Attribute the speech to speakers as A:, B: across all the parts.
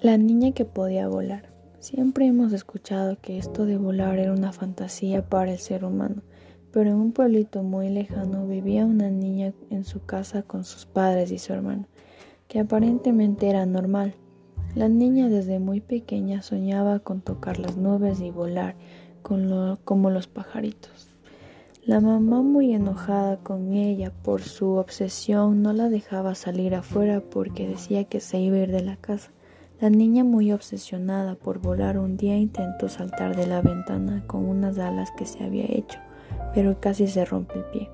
A: La niña que podía volar. Siempre hemos escuchado que esto de volar era una fantasía para el ser humano, pero en un pueblito muy lejano vivía una niña en su casa con sus padres y su hermano, que aparentemente era normal. La niña desde muy pequeña soñaba con tocar las nubes y volar como los pajaritos. La mamá muy enojada con ella por su obsesión no la dejaba salir afuera porque decía que se iba a ir de la casa. La niña, muy obsesionada por volar, un día intentó saltar de la ventana con unas alas que se había hecho, pero casi se rompe el pie.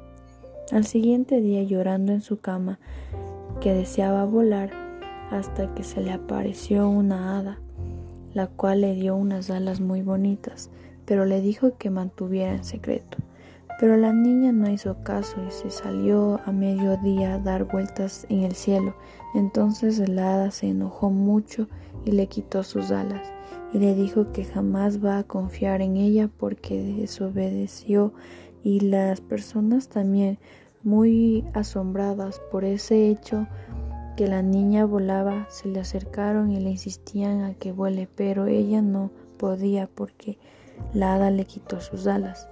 A: Al siguiente día, llorando en su cama, que deseaba volar, hasta que se le apareció una hada, la cual le dio unas alas muy bonitas, pero le dijo que mantuviera en secreto. Pero la niña no hizo caso y se salió a mediodía a dar vueltas en el cielo. Entonces el hada se enojó mucho y le quitó sus alas y le dijo que jamás va a confiar en ella porque desobedeció y las personas también muy asombradas por ese hecho que la niña volaba se le acercaron y le insistían a que vuele pero ella no podía porque la hada le quitó sus alas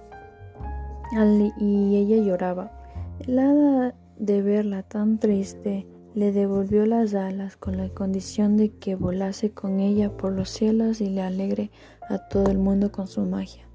A: y ella lloraba. El hada, de verla tan triste, le devolvió las alas con la condición de que volase con ella por los cielos y le alegre a todo el mundo con su magia.